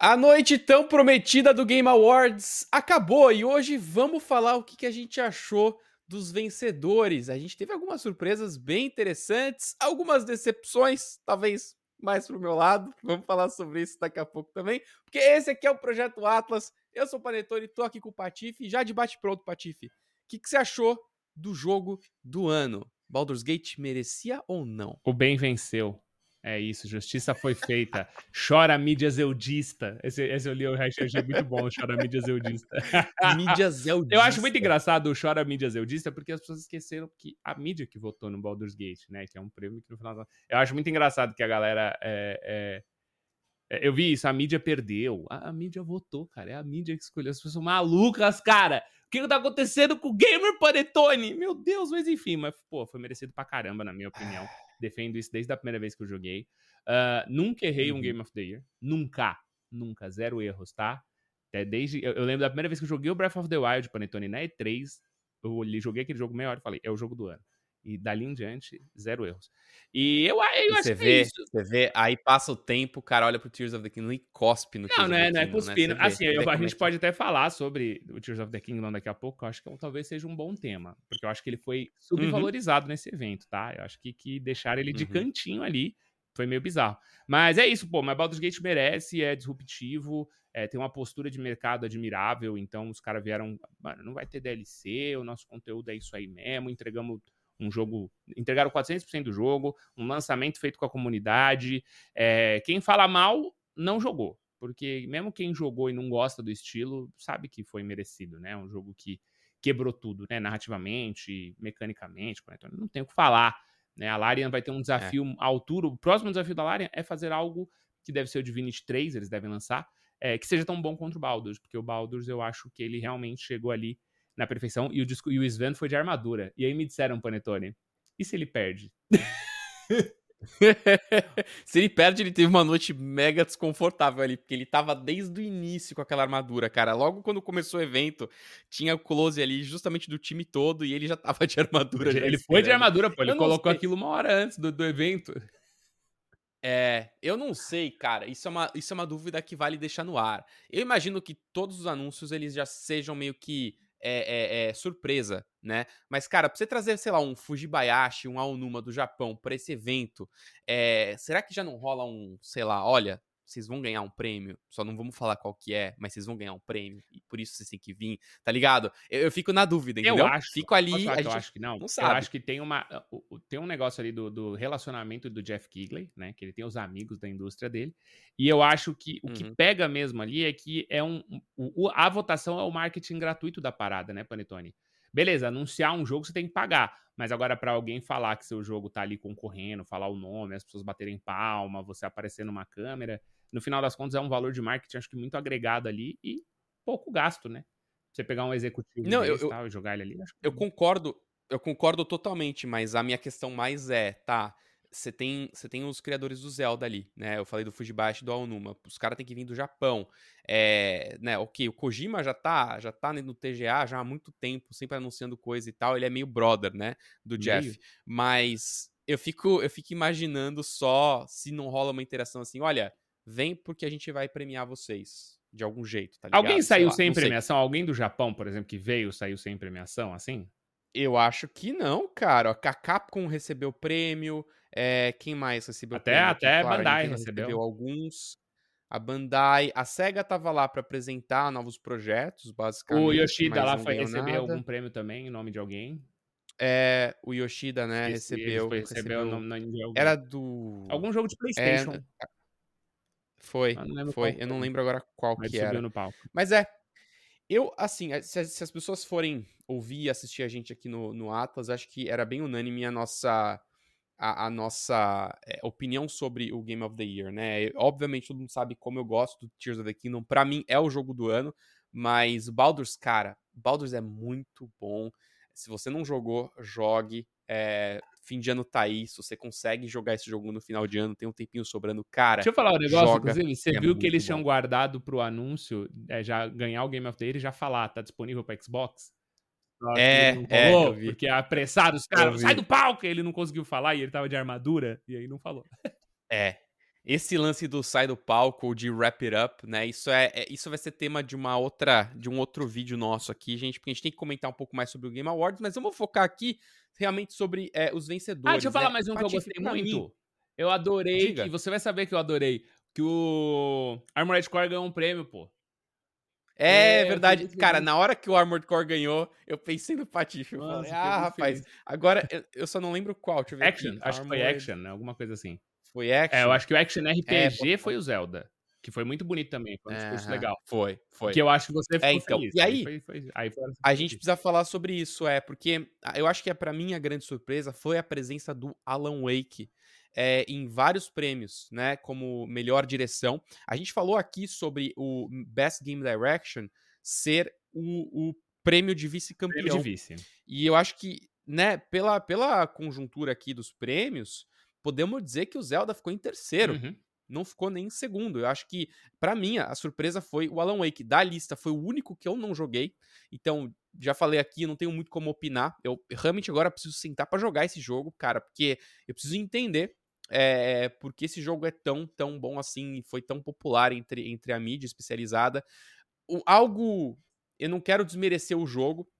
A noite tão prometida do Game Awards acabou e hoje vamos falar o que, a gente achou dos vencedores. A gente teve algumas surpresas bem interessantes, algumas decepções, talvez mais pro meu lado. Vamos falar sobre isso daqui a pouco também, porque esse aqui é o Projeto Atlas. Eu sou o Panetone, tô aqui com o Patife, já de bate pronto, Patife. O que, que você achou do jogo do ano? Baldur's Gate merecia ou não? O bem venceu. É isso, justiça foi feita. Chora mídia zeudista. Esse, esse eu li o hashtag, é muito bom, chora mídia zeudista. mídia zeudista. Eu acho muito engraçado o chora mídia zeudista, porque as pessoas esqueceram que a mídia que votou no Baldur's Gate, né, que é um prêmio que no final... Eu acho muito engraçado que a galera... É, é, é, eu vi isso, a mídia perdeu. A, a, mídia votou, cara. É a mídia que escolheu. As pessoas malucas, cara. O que, que tá acontecendo com o Gamer Panetone? Meu Deus, mas enfim, mas, pô, foi merecido pra caramba, na minha opinião. Defendo isso desde a primeira vez que eu joguei. Uh, nunca errei uhum. um Game of the Year. Nunca. Nunca. Zero erros, tá? Até desde. Eu, eu, lembro da primeira vez que eu joguei o Breath of the Wild Panetone na E3. Eu joguei aquele jogo meia hora e falei, é o jogo do ano. E dali em diante, zero erros. E eu, eu acho você que é vê, é isso. Você vê, aí passa o tempo, o cara olha pro Tears of the Kingdom e cospe no Não, Tears não é, não é né? cuspindo. Né? Assim, eu, a gente pode até falar sobre o Tears of the Kingdom daqui a pouco, eu acho que talvez seja um bom tema. Porque eu acho que ele foi uhum. subvalorizado uhum. nesse evento, tá? Eu acho que, que deixaram ele de uhum. cantinho ali foi meio bizarro. Mas é isso, pô, mas Baldur's Gate merece, é disruptivo, é, tem uma postura de mercado admirável, então os caras vieram, mano, não vai ter DLC, o nosso conteúdo é isso aí mesmo, entregamos um jogo, entregaram 400% do jogo, um lançamento feito com a comunidade. É, quem fala mal não jogou, porque mesmo quem jogou e não gosta do estilo sabe que foi merecido, né? Um jogo que quebrou tudo, né? Narrativamente, mecanicamente, então não tem o que falar. Né? A Larian vai ter um desafio é. à altura. O próximo desafio da Larian é fazer algo que deve ser o Divinity 3, eles devem lançar, é, que seja tão bom contra o Baldur's, porque o Baldur's eu acho que ele realmente chegou ali na perfeição e o, disco, e o Sven foi de armadura. E aí me disseram, Panetone, e se ele perde? se ele perde, ele teve uma noite mega desconfortável ali, porque ele tava desde o início com aquela armadura, cara. Logo quando começou o evento, tinha o close ali justamente do time todo e ele já tava de armadura. Ele foi de armadura, pô. Ele colocou aquilo uma hora antes do, do evento. É, eu não sei, cara. Isso é, uma, isso é uma dúvida que vale deixar no ar. Eu imagino que todos os anúncios eles já sejam meio que é, é, é, surpresa, né? Mas, cara, pra você trazer, sei lá, um Fujibayashi, um Aonuma do Japão para esse evento, é, será que já não rola um, sei lá, olha, vocês vão ganhar um prêmio, só não vamos falar qual que é, mas vocês vão ganhar um prêmio, e por isso vocês têm que vir, tá ligado? Eu, eu fico na dúvida, entendeu? Eu acho. Fico ali. A gente eu acho que não. não sabe. Eu acho que tem uma. Tem um negócio ali do, do relacionamento do Jeff Kigley, né? Que ele tem os amigos da indústria dele. E eu acho que o uhum. que pega mesmo ali é que é um. O, a votação é o marketing gratuito da parada, né, Panetone? Beleza, anunciar um jogo você tem que pagar. Mas agora, para alguém falar que seu jogo tá ali concorrendo, falar o nome, as pessoas baterem palma, você aparecer numa câmera, no final das contas é um valor de marketing, acho que muito agregado ali e pouco gasto, né? Você pegar um executivo Não, eu, eu, tal, e jogar ele ali. eu concordo, eu concordo totalmente, mas a minha questão mais é, tá, você tem, você tem os criadores do Zelda ali, né? Eu falei do Fujibashi e do Aonuma. Os caras têm que vir do Japão. É, né, ok, o Kojima já tá, já tá no TGA já há muito tempo, sempre anunciando coisa e tal. Ele é meio brother, né? Do meio. Jeff. Mas eu fico, eu fico imaginando só se não rola uma interação assim, olha, vem porque a gente vai premiar vocês de algum jeito, tá ligado? Alguém saiu lá, sem premiação? Sei. Alguém do Japão, por exemplo, que veio, saiu sem premiação, assim? Eu acho que não, cara. A Capcom recebeu prêmio. É, quem mais recebeu até, prêmio? Até claro, Bandai recebeu. recebeu. alguns. A Bandai, a SEGA tava lá para apresentar novos projetos, basicamente. O Yoshida lá foi receber nada. algum prêmio também, em nome de alguém. É, o Yoshida, né, Esse, recebeu. recebeu, recebeu Era do. Algum jogo de PlayStation. É, foi, foi. Eu não lembro agora qual Mas que era. No. Mas é. Eu, assim, se, se, as pessoas forem ouvir e assistir a gente aqui no, no Atlas, acho que era bem unânime a nossa, a, a nossa é, opinião sobre o Game of the Year, né? Obviamente, todo mundo sabe como eu gosto do Tears of the Kingdom. Pra mim, é o jogo do ano. Mas Baldur's, cara, Baldur's é muito bom. Se você não jogou, jogue. É, fim de ano tá aí, se você consegue jogar esse jogo no final de ano, tem um tempinho sobrando, cara. Deixa eu falar um negócio, joga, inclusive, você é viu que eles bom. tinham guardado pro anúncio, é, já ganhar o Game of the Year e já falar, tá disponível pra Xbox? É, é, falou, porque apressados, os caras, sai do palco, ele não conseguiu falar e ele tava de armadura, e aí não falou. É, esse lance do sai do palco, de wrap it up, né? Isso é, é, isso vai ser tema de uma outra, de um outro vídeo nosso aqui, gente, porque a gente tem que comentar um pouco mais sobre o Game Awards, mas vamos focar aqui realmente sobre é, os vencedores. Ah, deixa eu falar né? mais um que eu gostei muito. Eu adorei, que você vai saber que eu adorei, que o Armored Core ganhou um prêmio, pô. É, é verdade. Cara, na hora que o Armored Core ganhou, eu pensei no Patife. Eu falei, ah, rapaz, feliz. agora eu, eu, só não lembro qual. Deixa eu ver Action, aqui. acho Armored... que foi Action, né? Alguma coisa assim. Foi Action? É, eu acho que o Action RPG é, foi o Zelda. Que foi muito bonito também, foi um discurso legal. Foi, foi. Que eu acho que você é, ficou é, então, feliz. E aí, foi, foi, aí foi a gente precisa falar sobre isso, é, porque eu acho que é, para mim a grande surpresa foi a presença do Alan Wake é, em vários prêmios, né, como melhor direção. A gente falou aqui sobre o Best Game Direction ser o, o prêmio de vice-campeão. Prêmio de vice. E eu acho que, né, pela, pela conjuntura aqui dos prêmios, podemos dizer que o Zelda ficou em terceiro. Uhum. Não ficou nem em segundo. Eu acho que, para mim, a surpresa foi o Alan Wake. Da lista, foi o único que eu não joguei. Então, já falei aqui, não tenho muito como opinar. Eu realmente agora preciso sentar para jogar esse jogo, cara, porque eu preciso entender é, porque esse jogo é tão, tão bom assim e foi tão popular entre, entre a mídia especializada. O, algo. Eu não quero desmerecer o jogo,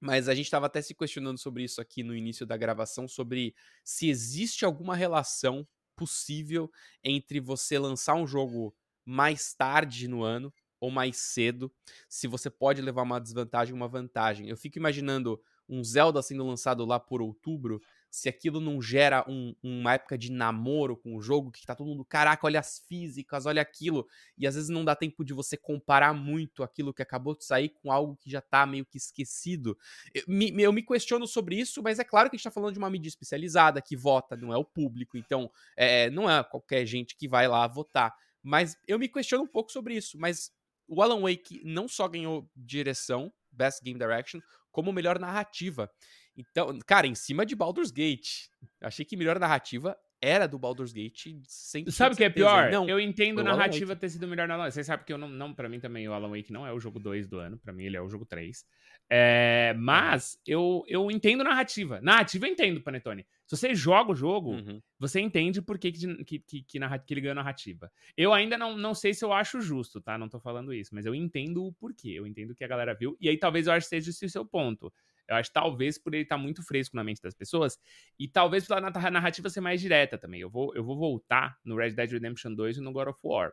mas a gente estava até se questionando sobre isso aqui no início da gravação, sobre se existe alguma relação possível entre você lançar um jogo mais tarde no ano ou mais cedo, se você pode levar uma desvantagem ou uma vantagem. Eu fico imaginando um Zelda sendo lançado lá por outubro se aquilo não gera um, uma época de namoro com o jogo, que tá todo mundo, caraca, olha as físicas, olha aquilo, e às vezes não dá tempo de você comparar muito aquilo que acabou de sair com algo que já tá meio que esquecido. Eu me, eu me questiono sobre isso, mas é claro que a gente tá falando de uma mídia especializada que vota, não é o público, então é, não é qualquer gente que vai lá votar. Mas eu me questiono um pouco sobre isso, mas o Alan Wake não só ganhou direção, Best Game Direction, como melhor narrativa. Então, cara, em cima de Baldur's Gate. Achei que melhor narrativa era do Baldur's Gate sem Sabe o que é pior? Não, eu entendo narrativa ter sido melhor na Alan Você sabe que eu não, não para mim também o Alan Wake não é o jogo 2 do ano, para mim ele é o jogo 3. É, mas eu, eu entendo narrativa. Narrativa eu entendo, Panetone. Se você joga o jogo, uhum. você entende por que, que, que, que, que, ele ganhou narrativa. Eu ainda não, não sei se eu acho justo, tá? Não tô falando isso, mas eu entendo o porquê. Eu entendo que a galera viu. E aí talvez eu acho que seja esse o seu ponto. Eu acho talvez por ele estar tá muito fresco na mente das pessoas e talvez pela narrativa ser mais direta também. Eu vou, eu vou voltar no Red Dead Redemption 2 e no God of War.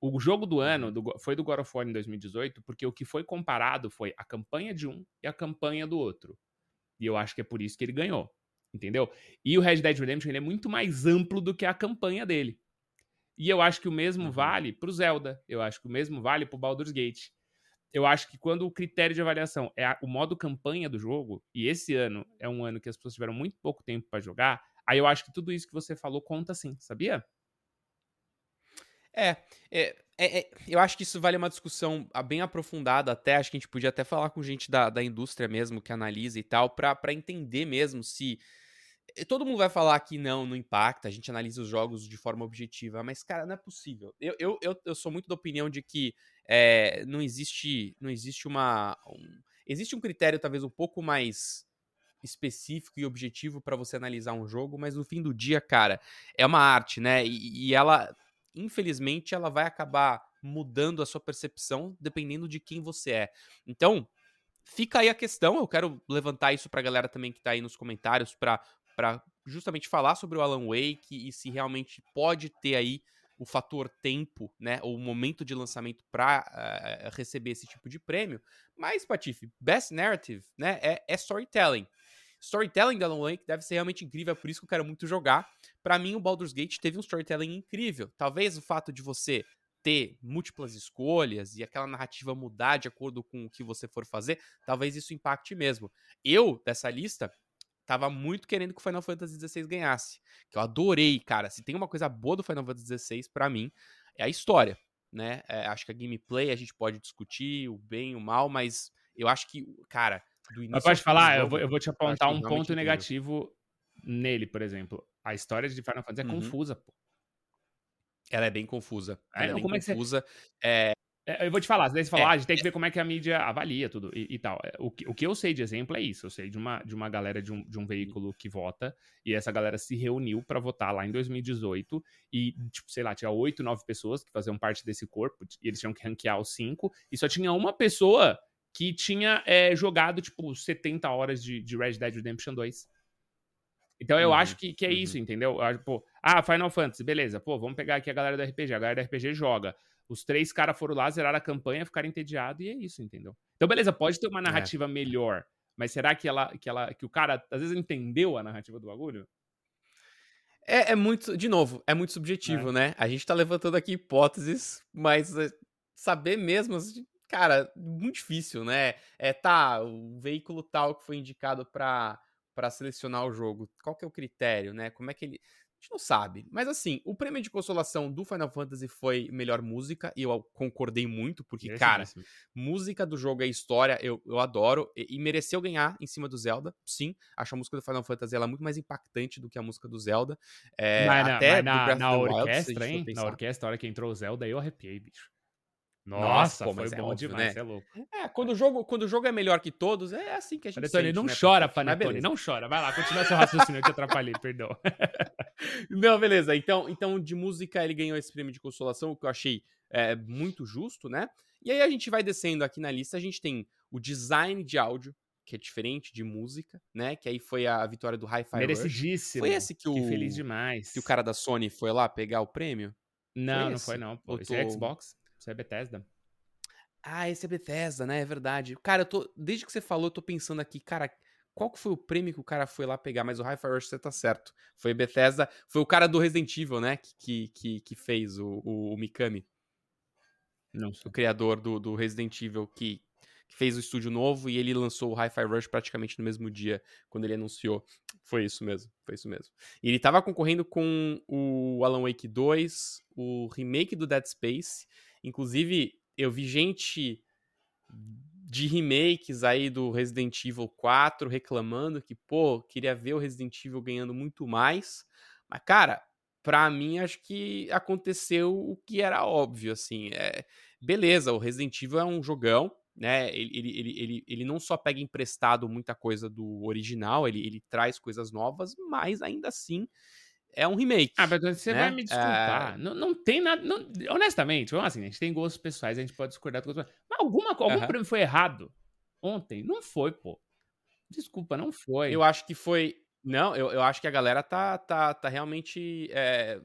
O jogo do ano uhum. do, foi do God of War em 2018 porque o que foi comparado foi a campanha de um e a campanha do outro. E eu acho que é por isso que ele ganhou. Entendeu? E o Red Dead Redemption ele é muito mais amplo do que a campanha dele. E eu acho que o mesmo uhum. vale pro Zelda. Eu acho que o mesmo vale pro Baldur's Gate eu acho que quando o critério de avaliação é a, o modo campanha do jogo, e esse ano é um ano que as pessoas tiveram muito pouco tempo para jogar, aí eu acho que tudo isso que você falou conta sim, sabia? É, é, é, é, eu acho que isso vale uma discussão ah, bem aprofundada até, acho que a gente podia até falar com gente da, da indústria mesmo, que analisa e tal, para entender mesmo se... Todo mundo vai falar que não, não impacta, a gente analisa os jogos de forma objetiva, mas, cara, não é possível. Eu, eu, eu, eu sou muito da opinião de que é, não existe não existe uma um, existe um critério talvez um pouco mais específico e objetivo para você analisar um jogo, mas no fim do dia, cara, é uma arte, né? E, e, ela, infelizmente, ela vai acabar mudando a sua percepção dependendo de quem você é. Então, fica aí a questão. Eu quero levantar isso para a galera também que está aí nos comentários para justamente falar sobre o Alan Wake e se realmente pode ter aí o fator tempo, né, ou o momento de lançamento para uh, eh, eh, receber esse tipo de prêmio. Mas, Patife, Best Narrative, né, é, é storytelling. Storytelling da Alan Wake deve ser realmente incrível, é por isso que eu quero muito jogar. Para mim, o Baldur's Gate teve um storytelling incrível. Talvez o fato de você ter múltiplas escolhas e aquela narrativa mudar de acordo com o que você for fazer, talvez isso impacte mesmo. Eu, dessa lista, tava muito querendo que o Final Fantasy XVI ganhasse. Que eu adorei, cara. Se tem uma coisa boa do Final Fantasy XVI, para mim, é a história. Né? É, acho que a gameplay a gente pode discutir o bem e o mal, mas eu acho que, cara, do início. Mas pode falar, jogo, eu, vou, eu vou te apontar um ponto negativo nele, por exemplo. A história de Final Fantasy é uhum. confusa, pô. Ela é bem confusa. Ela é, é bem confusa. É, É, eu vou te falar, daí você falar, é, ah, a gente tem que ver como é que a mídia avalia tudo e, e tal. É, o que, o que eu sei de exemplo é isso. Eu sei de uma, de uma galera de um, de um veículo que vota, e essa galera se reuniu para votar lá em 2018, e, tipo, sei lá, tinha oito, nove pessoas que faziam parte desse corpo, e eles tinham que ranquear os cinco, e só tinha uma pessoa que tinha é, jogado, tipo, 70 horas de, de Red Dead Redemption 2. Então eu uhum, acho que, que é uhum. isso, entendeu? Pô, ah, Final Fantasy, beleza. Pô, vamos pegar aqui a galera do RPG. A galera do RPG joga. Os três caras foram lá, zeraram a campanha, ficaram entediados e é isso, entendeu? Então, beleza, pode ter uma é. narrativa é. melhor, mas será que ela, que ela, que o cara às vezes entendeu a narrativa do bagulho? É, é muito, de novo, é muito subjetivo, é. né? A gente tá levantando aqui hipóteses, mas é, saber mesmo, assim, cara, muito difícil, né? É, tá, o veículo tal que foi indicado para para selecionar o jogo, qual que é o critério, né? Como é que ele a gente não sabe. Mas assim, o prêmio de consolação do Final Fantasy foi melhor música, e eu concordei muito, porque, é cara, música do jogo é história, eu, eu adoro, e, e, mereceu ganhar em cima do Zelda, sim. Acho a música do Final Fantasy ela muito mais impactante do que a música do Zelda. É, até na, na, na orquestra, Wild, hein? Na orquestra, a hora que entrou o Zelda, eu arrepiei, bicho. Nossa, Nossa foi é bom óbvio, demais, né? é louco. É, quando o, jogo, quando o jogo é melhor que todos, é assim que a gente Panetone, sente, não né, chora, Panetone, não chora. Vai lá, continua seu raciocínio, eu te atrapalhei, perdão. não, beleza. Então, então, de música, ele ganhou esse prêmio de consolação, o que eu achei é, muito justo, né? E aí a gente vai descendo aqui na lista, a gente tem o design de áudio, que é diferente de música, né? Que aí foi a vitória do Hi-Fi Merecidíssimo. Foi esse que o... Que feliz demais. Que o cara da Sony foi lá pegar o prêmio? Não, foi não foi não. Pô. Esse é Xbox. Isso é Bethesda. Ah, esse é Bethesda, né? É verdade. Cara, eu tô. Desde que você falou, eu tô pensando aqui, cara, qual que foi o prêmio que o cara foi lá pegar? Mas o Hi-Fi Rush você tá certo. Foi Bethesda. Foi o cara do Resident Evil, né? Que, que, que fez o, o, o Mikami. Não sei. O criador do, do Resident Evil que, que fez o estúdio novo e ele lançou o Hi-Fi Rush praticamente no mesmo dia, quando ele anunciou. Foi isso mesmo, foi isso mesmo. E ele tava concorrendo com o Alan Wake 2, o remake do Dead Space. Inclusive, eu vi gente de remakes aí do Resident Evil 4 reclamando que, pô, queria ver o Resident Evil ganhando muito mais. Mas, cara, pra mim, acho que aconteceu o que era óbvio, assim. É, beleza, o Resident Evil é um jogão, né? Ele, ele, ele, ele, ele não só pega emprestado muita coisa do original, ele, ele traz coisas novas, mas ainda assim é um remake. Ah, mas você né? vai me desculpar. É... Não, não tem nada. Não, honestamente, vamos assim, a gente tem gostos pessoais, a gente pode discordar com Mas alguma, algum uhum. prêmio foi errado ontem? Não foi, pô. Desculpa, não foi. Eu acho que foi. Não, eu, eu acho que a galera tá, tá, tá realmente é,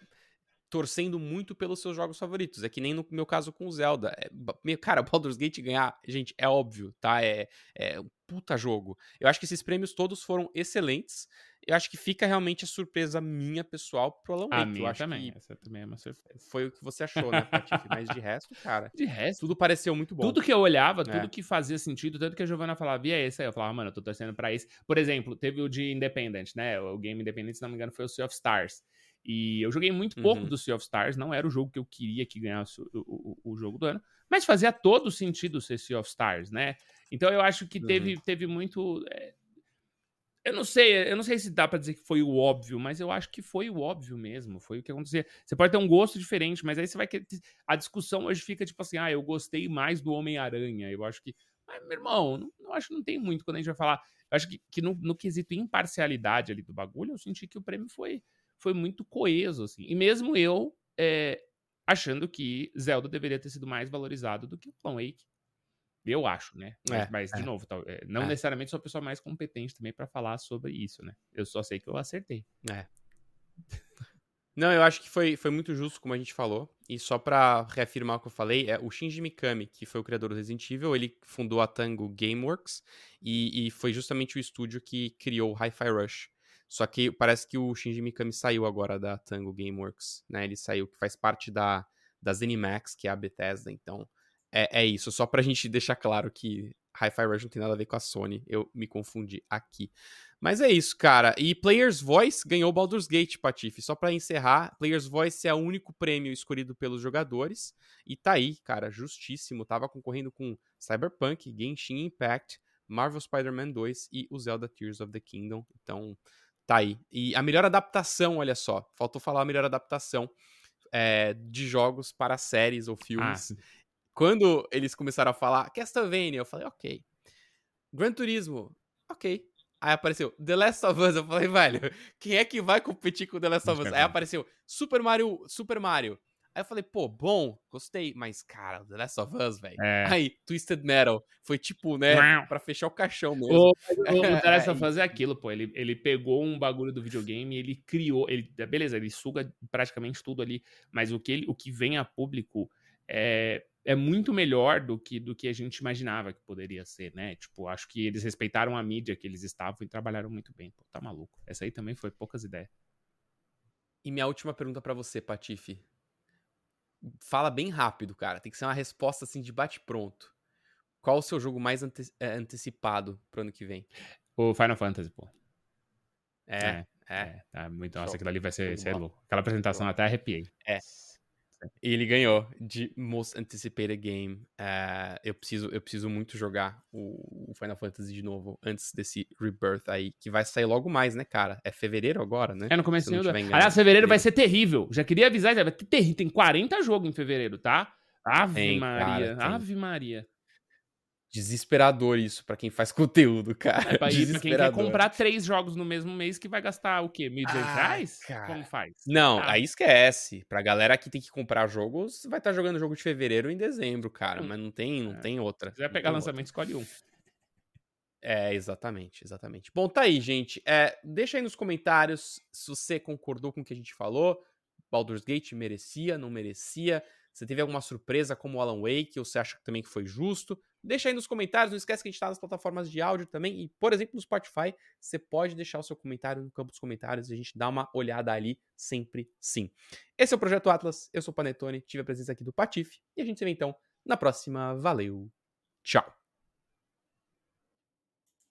torcendo muito pelos seus jogos favoritos. É que nem no meu caso com o Zelda. É, cara, Baldur's Gate ganhar, gente, é óbvio, tá? É, é um puta jogo. Eu acho que esses prêmios todos foram excelentes eu acho que fica realmente a surpresa minha, pessoal, pro Alan Wake. A minha acho também, que essa também é uma surpresa. Foi o que você achou, né, Patife? Mas de resto, cara... De resto... Tudo pareceu muito bom. Tudo que eu olhava, é. tudo que fazia sentido, tanto que a Giovanna falava, e é esse aí? Eu falava, mano, eu tô torcendo pra esse. Por exemplo, teve o de Independent, né? O game Independent, se não me engano, foi o Sea of Stars. E eu joguei muito pouco uhum. do Sea of Stars, não era o jogo que eu queria que ganhasse o, o, o, jogo do ano, mas fazia todo sentido ser Sea of Stars, né? Então eu acho que teve, uhum. teve muito. É, eu não sei, eu não sei se dá para dizer que foi o óbvio, mas eu acho que foi o óbvio mesmo. Foi o que aconteceu. Você pode ter um gosto diferente, mas aí você vai que a discussão hoje fica tipo assim: "Ah, eu gostei mais do Homem-Aranha". Eu acho que, mas meu irmão, não, eu acho que não tem muito quando a gente vai falar. Eu acho que, que no, no quesito imparcialidade ali do bagulho, eu senti que o prêmio foi foi muito coeso assim. E mesmo eu é, achando que Zelda deveria ter sido mais valorizado do que Clone Wake. Eu acho, né? Mas, é, mas de é. novo, eh, não é. necessariamente sou a pessoa mais competente também para falar sobre isso, né? Eu só sei que eu acertei. É. Não, eu acho que foi, foi muito justo, como a gente falou. E só pra reafirmar o que eu falei, é o Shinji Mikami, que foi o criador do Resident Evil, ele fundou a Tango Gameworks e, e foi justamente o estúdio que criou o Hi-Fi Rush. Só que parece que o Shinji Mikami saiu agora da Tango Gameworks, né? Ele saiu, que faz parte da, da ZeniMax, que é a Bethesda, então é, é isso, só pra gente deixar claro que Hi-Fi Rush não tem nada a ver com a Sony, eu me confundi aqui. Mas é isso, cara. E Player's Voice ganhou Baldur's Gate, Patife. Só para encerrar, Player's Voice é o único prêmio escolhido pelos jogadores. E tá aí, cara, justíssimo. Tava concorrendo com Cyberpunk, Genshin Impact, Marvel Spider-Man 2 e o Zelda Tears of the Kingdom. Então, tá aí. E a melhor adaptação, olha só. Faltou falar a melhor adaptação é, de jogos para séries ou filmes. Ah, quando eles começaram a falar Castlevania, eu falei, ok. Gran Turismo, ok. Aí apareceu The Last of Us, eu falei, velho, quem é que vai competir com The Last of Us? Aí apareceu Super Mario, Super Mario. Aí eu falei, pô, bom, gostei, mas, cara, The Last of Us, velho. É. Aí, Twisted Metal, foi tipo, né, pra fechar o caixão mesmo. O, o, The Last of Us é aquilo, pô, ele, ele pegou um bagulho do videogame, ele criou, ele, beleza, ele suga praticamente tudo ali, mas o que, ele, o que vem a público é, é muito melhor do que, do que a gente imaginava que poderia ser, né? Tipo, acho que eles respeitaram a mídia que eles estavam e trabalharam muito bem. Pô, tá maluco. Essa aí também foi poucas ideias. E minha última pergunta para você, Patife fala bem rápido, cara. Tem que ser uma resposta assim de bate-pronto. Qual o seu jogo mais ante é, antecipado pro ano que vem? O Final Fantasy, pô. É, é. é. é tá muito, nossa, aquilo ali vai ser, ser louco. Aquela apresentação até arrepiei. É. E ele ganhou de Most Anticipated Game. Uh, eu, preciso, eu preciso muito jogar o, o, Final Fantasy de novo antes desse Rebirth aí, que vai sair logo mais, né, cara? É fevereiro agora, né? É no começo do Aliás, fevereiro vai ser terrível. Já queria avisar, vai ter terrível. Tem 40 jogos em fevereiro, tá? Ave tem, Maria. Cara, Ave Maria. Desesperador isso para quem faz conteúdo, cara. É pra, ir, pra quem quer comprar três jogos no mesmo mês que vai gastar o quê? 1.200? Ah, Como faz? Não, ah. aí esquece. Pra galera que tem que comprar jogos, vai estar tá jogando jogo de fevereiro em dezembro, cara. Hum. Mas não tem, não é. tem outra. Se quiser pegar lançamento, outra. escolhe um. É, exatamente, exatamente. Bom, tá aí, gente. É, deixa aí nos comentários se você concordou com o que a gente falou. Baldur's Gate merecia, não merecia. Você teve alguma surpresa como o Alan Wake, ou você acha também que foi justo? Deixa aí nos comentários, não esquece que a gente está nas plataformas de áudio também, e, por exemplo, no Spotify, você pode deixar o seu comentário no campo dos comentários e a gente dá uma olhada ali sempre sim. Esse é o Projeto Atlas, eu sou o Panetone, tive a presença aqui do Patife, e a gente se vê então na próxima. Valeu, tchau!